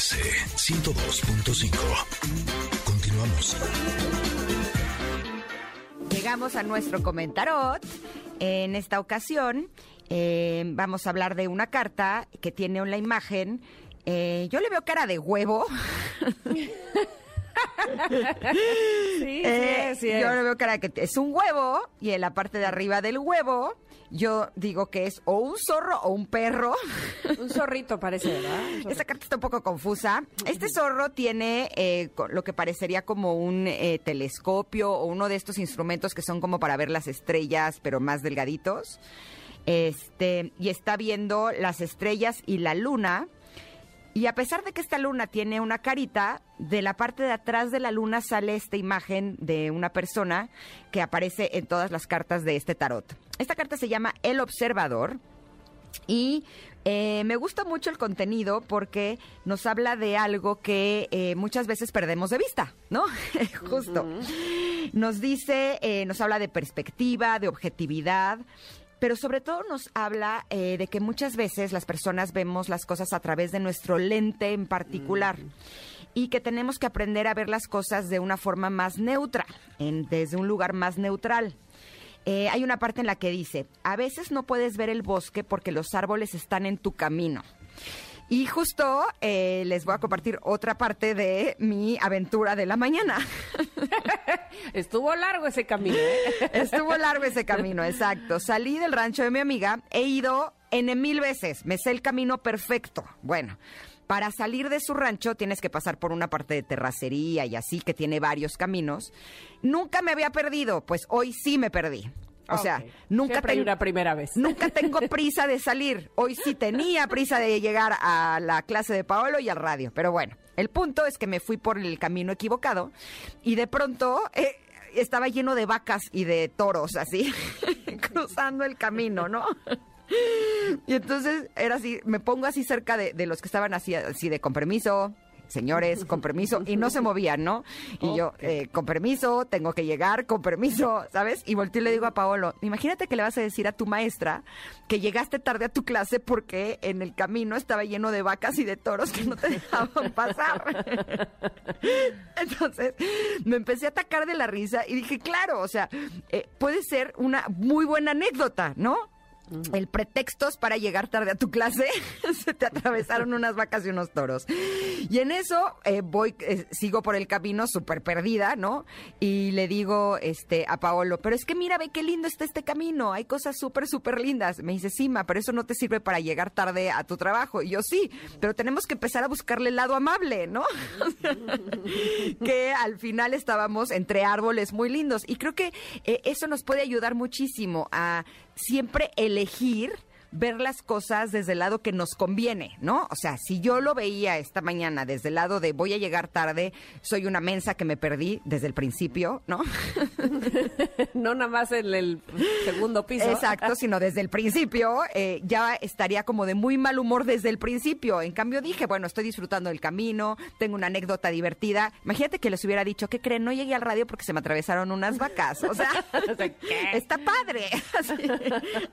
MBS 102.5. Continuamos. Llegamos a nuestro comentarot. En esta ocasión eh, vamos a hablar de una carta que tiene una imagen. eh, yo le veo cara de huevo. Sí, Eh, sí, es. Yo le veo cara que es un huevo y en la parte de arriba del huevo yo digo que es o un zorro o un perro. Un zorrito parece, ¿verdad? Esta carta está un poco confusa. Este zorro tiene eh, lo que parecería como un eh, telescopio o uno de estos instrumentos que son como para ver las estrellas, pero más delgaditos. Este, y está viendo las estrellas y la luna. Y a pesar de que esta luna tiene una carita, de la parte de atrás de la luna sale esta imagen de una persona que aparece en todas las cartas de este tarot. Esta carta se llama El Observador. Y eh, me gusta mucho el contenido porque nos habla de algo que eh, muchas veces perdemos de vista, ¿no? Justo. Nos dice, eh, nos habla de perspectiva, de objetividad. Pero sobre todo nos habla eh, de que muchas veces las personas vemos las cosas a través de nuestro lente en particular y que tenemos que aprender a ver las cosas de una forma más neutra, en- desde un lugar más neutral. Eh, hay una parte en la que dice, a veces no puedes ver el bosque porque los árboles están en tu camino. Y justo eh, les voy a compartir otra parte de mi aventura de la mañana. Estuvo largo ese camino, ¿eh? Estuvo largo ese camino, exacto. Salí del rancho de mi amiga, he ido N mil veces, me sé el camino perfecto. Bueno, para salir de su rancho tienes que pasar por una parte de terracería y así, que tiene varios caminos. Nunca me había perdido, pues hoy sí me perdí. O sea, nunca Siempre hay ten- una primera vez. Nunca tengo prisa de salir. Hoy sí tenía prisa de llegar a la clase de Paolo y al radio. Pero bueno, el punto es que me fui por el camino equivocado y de pronto eh, estaba lleno de vacas y de toros así, cruzando el camino, ¿no? Y entonces era así, me pongo así cerca de, de los que estaban así, así de con permiso, señores, con permiso, y no se movían, ¿no? Y yo, eh, con permiso, tengo que llegar, con permiso, ¿sabes? Y volteo y le digo a Paolo, imagínate que le vas a decir a tu maestra que llegaste tarde a tu clase porque en el camino estaba lleno de vacas y de toros que no te dejaban pasar. Entonces, me empecé a atacar de la risa y dije, claro, o sea, eh, puede ser una muy buena anécdota, ¿no? El pretexto es para llegar tarde a tu clase, se te atravesaron unas vacas y unos toros. Y en eso eh, voy, eh, sigo por el camino súper perdida, ¿no? Y le digo este, a Paolo, pero es que mira, ve qué lindo está este camino, hay cosas súper, súper lindas. Me dice, sí, ma, pero eso no te sirve para llegar tarde a tu trabajo. Y yo, sí, pero tenemos que empezar a buscarle el lado amable, ¿no? que al final estábamos entre árboles muy lindos. Y creo que eh, eso nos puede ayudar muchísimo a siempre elegir ver las cosas desde el lado que nos conviene, ¿no? O sea, si yo lo veía esta mañana desde el lado de voy a llegar tarde, soy una mensa que me perdí desde el principio, ¿no? No nada más en el segundo piso. Exacto, sino desde el principio, eh, ya estaría como de muy mal humor desde el principio. En cambio dije, bueno, estoy disfrutando del camino, tengo una anécdota divertida. Imagínate que les hubiera dicho, ¿qué creen? No llegué al radio porque se me atravesaron unas vacas. O sea, ¿qué? está padre. Así,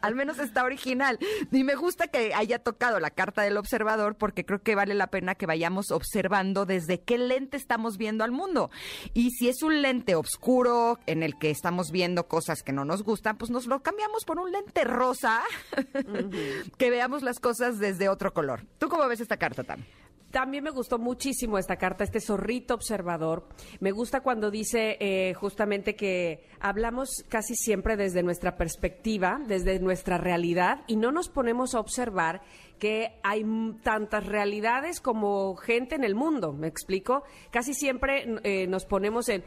al menos está original. Y me gusta que haya tocado la carta del observador porque creo que vale la pena que vayamos observando desde qué lente estamos viendo al mundo. Y si es un lente oscuro en el que estamos viendo cosas que no nos gustan, pues nos lo cambiamos por un lente rosa que veamos las cosas desde otro color. ¿Tú cómo ves esta carta, Tam? También me gustó muchísimo esta carta, este zorrito observador. Me gusta cuando dice eh, justamente que hablamos casi siempre desde nuestra perspectiva, desde nuestra realidad, y no nos ponemos a observar que hay tantas realidades como gente en el mundo. ¿Me explico? Casi siempre eh, nos ponemos en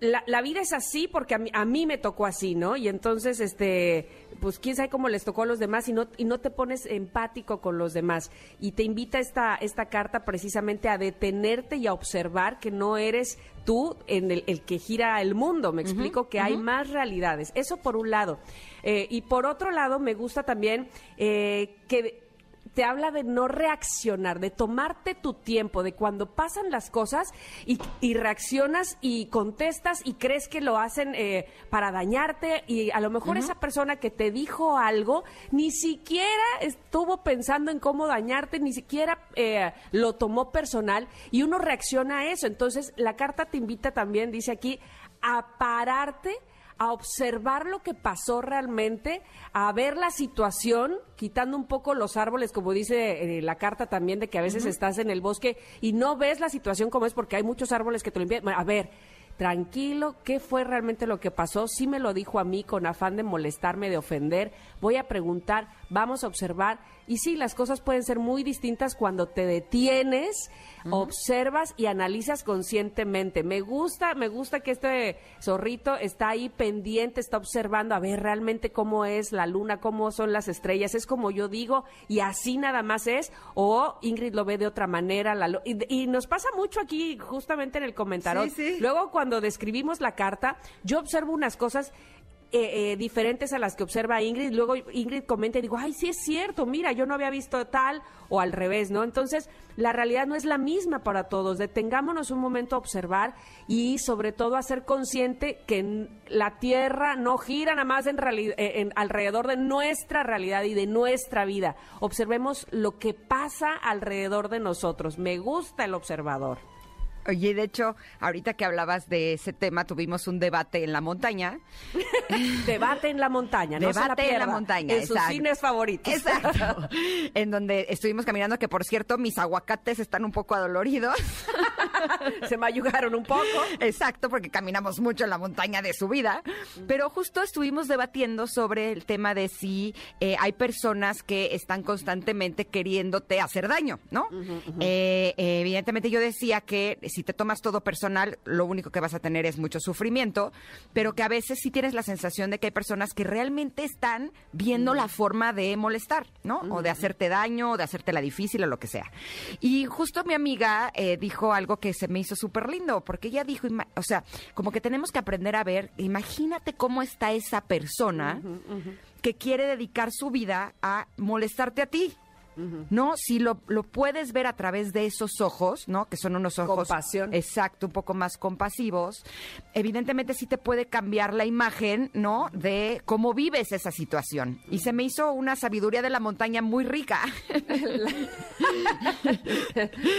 la, la vida es así porque a mí, a mí me tocó así, ¿no? Y entonces, este, pues quién sabe cómo les tocó a los demás y no, y no te pones empático con los demás. Y te invita esta, esta carta precisamente a detenerte y a observar que no eres tú en el, el que gira el mundo. Me explico que hay más realidades. Eso por un lado. Eh, y por otro lado, me gusta también eh, que te habla de no reaccionar, de tomarte tu tiempo, de cuando pasan las cosas y, y reaccionas y contestas y crees que lo hacen eh, para dañarte y a lo mejor esa persona que te dijo algo ni siquiera estuvo pensando en cómo dañarte, ni siquiera eh, lo tomó personal y uno reacciona a eso. Entonces la carta te invita también, dice aquí, a pararte a observar lo que pasó realmente, a ver la situación, quitando un poco los árboles, como dice eh, la carta también, de que a veces estás en el bosque y no ves la situación como es porque hay muchos árboles que te lo envían. A ver, tranquilo, ¿qué fue realmente lo que pasó? Sí me lo dijo a mí con afán de molestarme, de ofender. Voy a preguntar, vamos a observar. Y sí, las cosas pueden ser muy distintas cuando te detienes, observas y analizas conscientemente. Me gusta, me gusta que este zorrito está ahí pendiente, está observando a ver realmente cómo es la luna, cómo son las estrellas. Es como yo digo y así nada más es. O Ingrid lo ve de otra manera. La, y, nos pasa mucho aquí justamente en el comentario. Luego cuando describimos la carta, yo observo unas cosas eh, eh, diferentes a las que observa Ingrid. Luego Ingrid comenta y digo, ay, sí es cierto, mira, yo no había visto tal o al revés, ¿no? Entonces, la realidad no es la misma para todos. Detengámonos un momento a observar y sobre todo a ser consciente que la Tierra no gira nada más en, eh, en alrededor de nuestra realidad y de nuestra vida. Observemos lo que pasa alrededor de nosotros. Me gusta el observador. Oye, de hecho, ahorita que hablabas de ese tema, tuvimos un debate en la montaña. debate en la montaña, no Debate en la montaña, En sus cines favoritos. Exacto. en donde estuvimos caminando, que por cierto, mis aguacates están un poco adoloridos. Se me ayudaron un poco. Exacto, porque caminamos mucho en la montaña de subida. Pero justo estuvimos debatiendo sobre el tema de si eh, hay personas que están constantemente queriéndote hacer daño, ¿no? Eh, evidentemente yo decía que si te tomas todo personal, lo único que vas a tener es mucho sufrimiento, pero que a veces sí tienes la sensación de que hay personas que realmente están viendo la forma de molestar, ¿no? O de hacerte daño, o de hacerte la difícil, o lo que sea. Y justo mi amiga eh, dijo algo que se me hizo súper lindo, porque ella dijo, o sea, como que tenemos que aprender a ver, imagínate cómo está esa persona que quiere dedicar su vida a molestarte a ti. ¿No? Si lo, lo, puedes ver a través de esos ojos, ¿no? Que son unos ojos... Compasión. Exacto, un poco más compasivos. Evidentemente sí te puede cambiar la imagen, ¿no? De cómo vives esa situación. Y se me hizo una sabiduría de la montaña muy rica.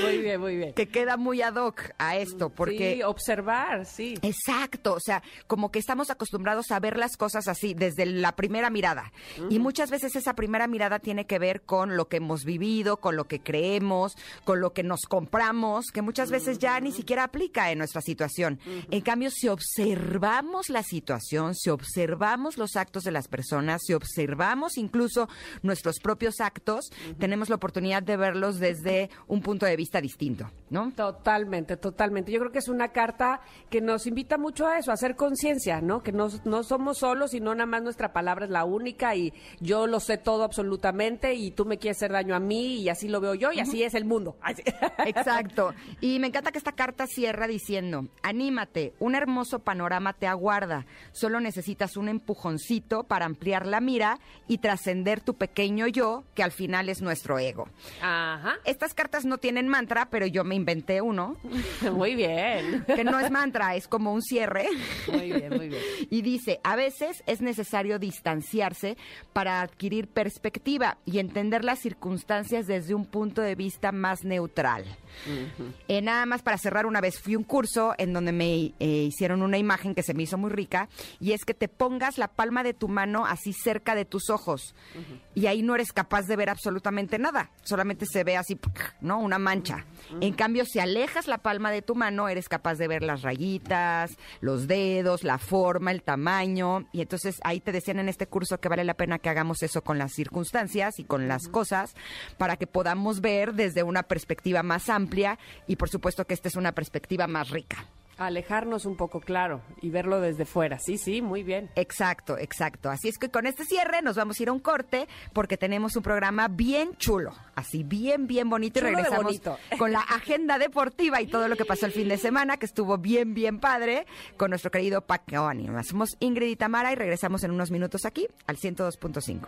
muy bien, muy bien. Que queda muy ad hoc a esto, porque... Sí, observar, sí. Exacto, o sea, como que estamos acostumbrados a ver las cosas así, desde la primera mirada. Y muchas veces esa primera mirada tiene que ver con lo que hemos vivido, con lo que creemos, con lo que nos compramos, que muchas veces ya ni siquiera aplica en nuestra situación. En cambio, si observamos la situación, si observamos los actos de las personas, si observamos incluso nuestros propios actos, tenemos la oportunidad de verlos desde un punto de vista distinto, ¿no? Totalmente, totalmente. Yo creo que es una carta que nos invita mucho a eso, a hacer conciencia, ¿no? Que no, no somos solos y no nada más nuestra palabra es la única y yo lo sé todo absolutamente y tú me quieres hacer daño a mí y así lo veo yo y así es el mundo. Exacto. Y me encanta que esta carta cierra diciendo, anímate, un hermoso panorama te aguarda, solo necesitas un empujoncito para ampliar la mira y trascender tu pequeño yo, que al final es nuestro ego. Ajá. Estas cartas no tienen mantra, pero yo me inventé uno. Muy bien. Que no es mantra, es como un cierre. Muy bien, muy bien. Y dice, a veces es necesario distanciarse para adquirir perspectiva y entender las circunstancias desde un punto de vista más neutral. Eh, nada más para cerrar una vez, fui a un curso en donde me eh, hicieron una imagen que se me hizo muy rica y es que te pongas la palma de tu mano así cerca de tus ojos y ahí no eres capaz de ver absolutamente nada, solamente se ve así, ¿no? Una mancha. En cambio, si alejas la palma de tu mano, eres capaz de ver las rayitas, los dedos, la forma, el tamaño y entonces ahí te decían en este curso que vale la pena que hagamos eso con las circunstancias y con las cosas para que podamos ver desde una perspectiva más amplia y por supuesto que esta es una perspectiva más rica. Alejarnos un poco, claro, y verlo desde fuera. Sí, sí, muy bien. Exacto, exacto. Así es que con este cierre nos vamos a ir a un corte porque tenemos un programa bien chulo, así bien, bien bonito Chulo y regresamos bonito. con la agenda deportiva y todo lo que pasó el fin de semana, que estuvo bien, bien padre, con nuestro querido Paco Anima. Somos Ingrid y Tamara y regresamos en unos minutos aquí al 102.5.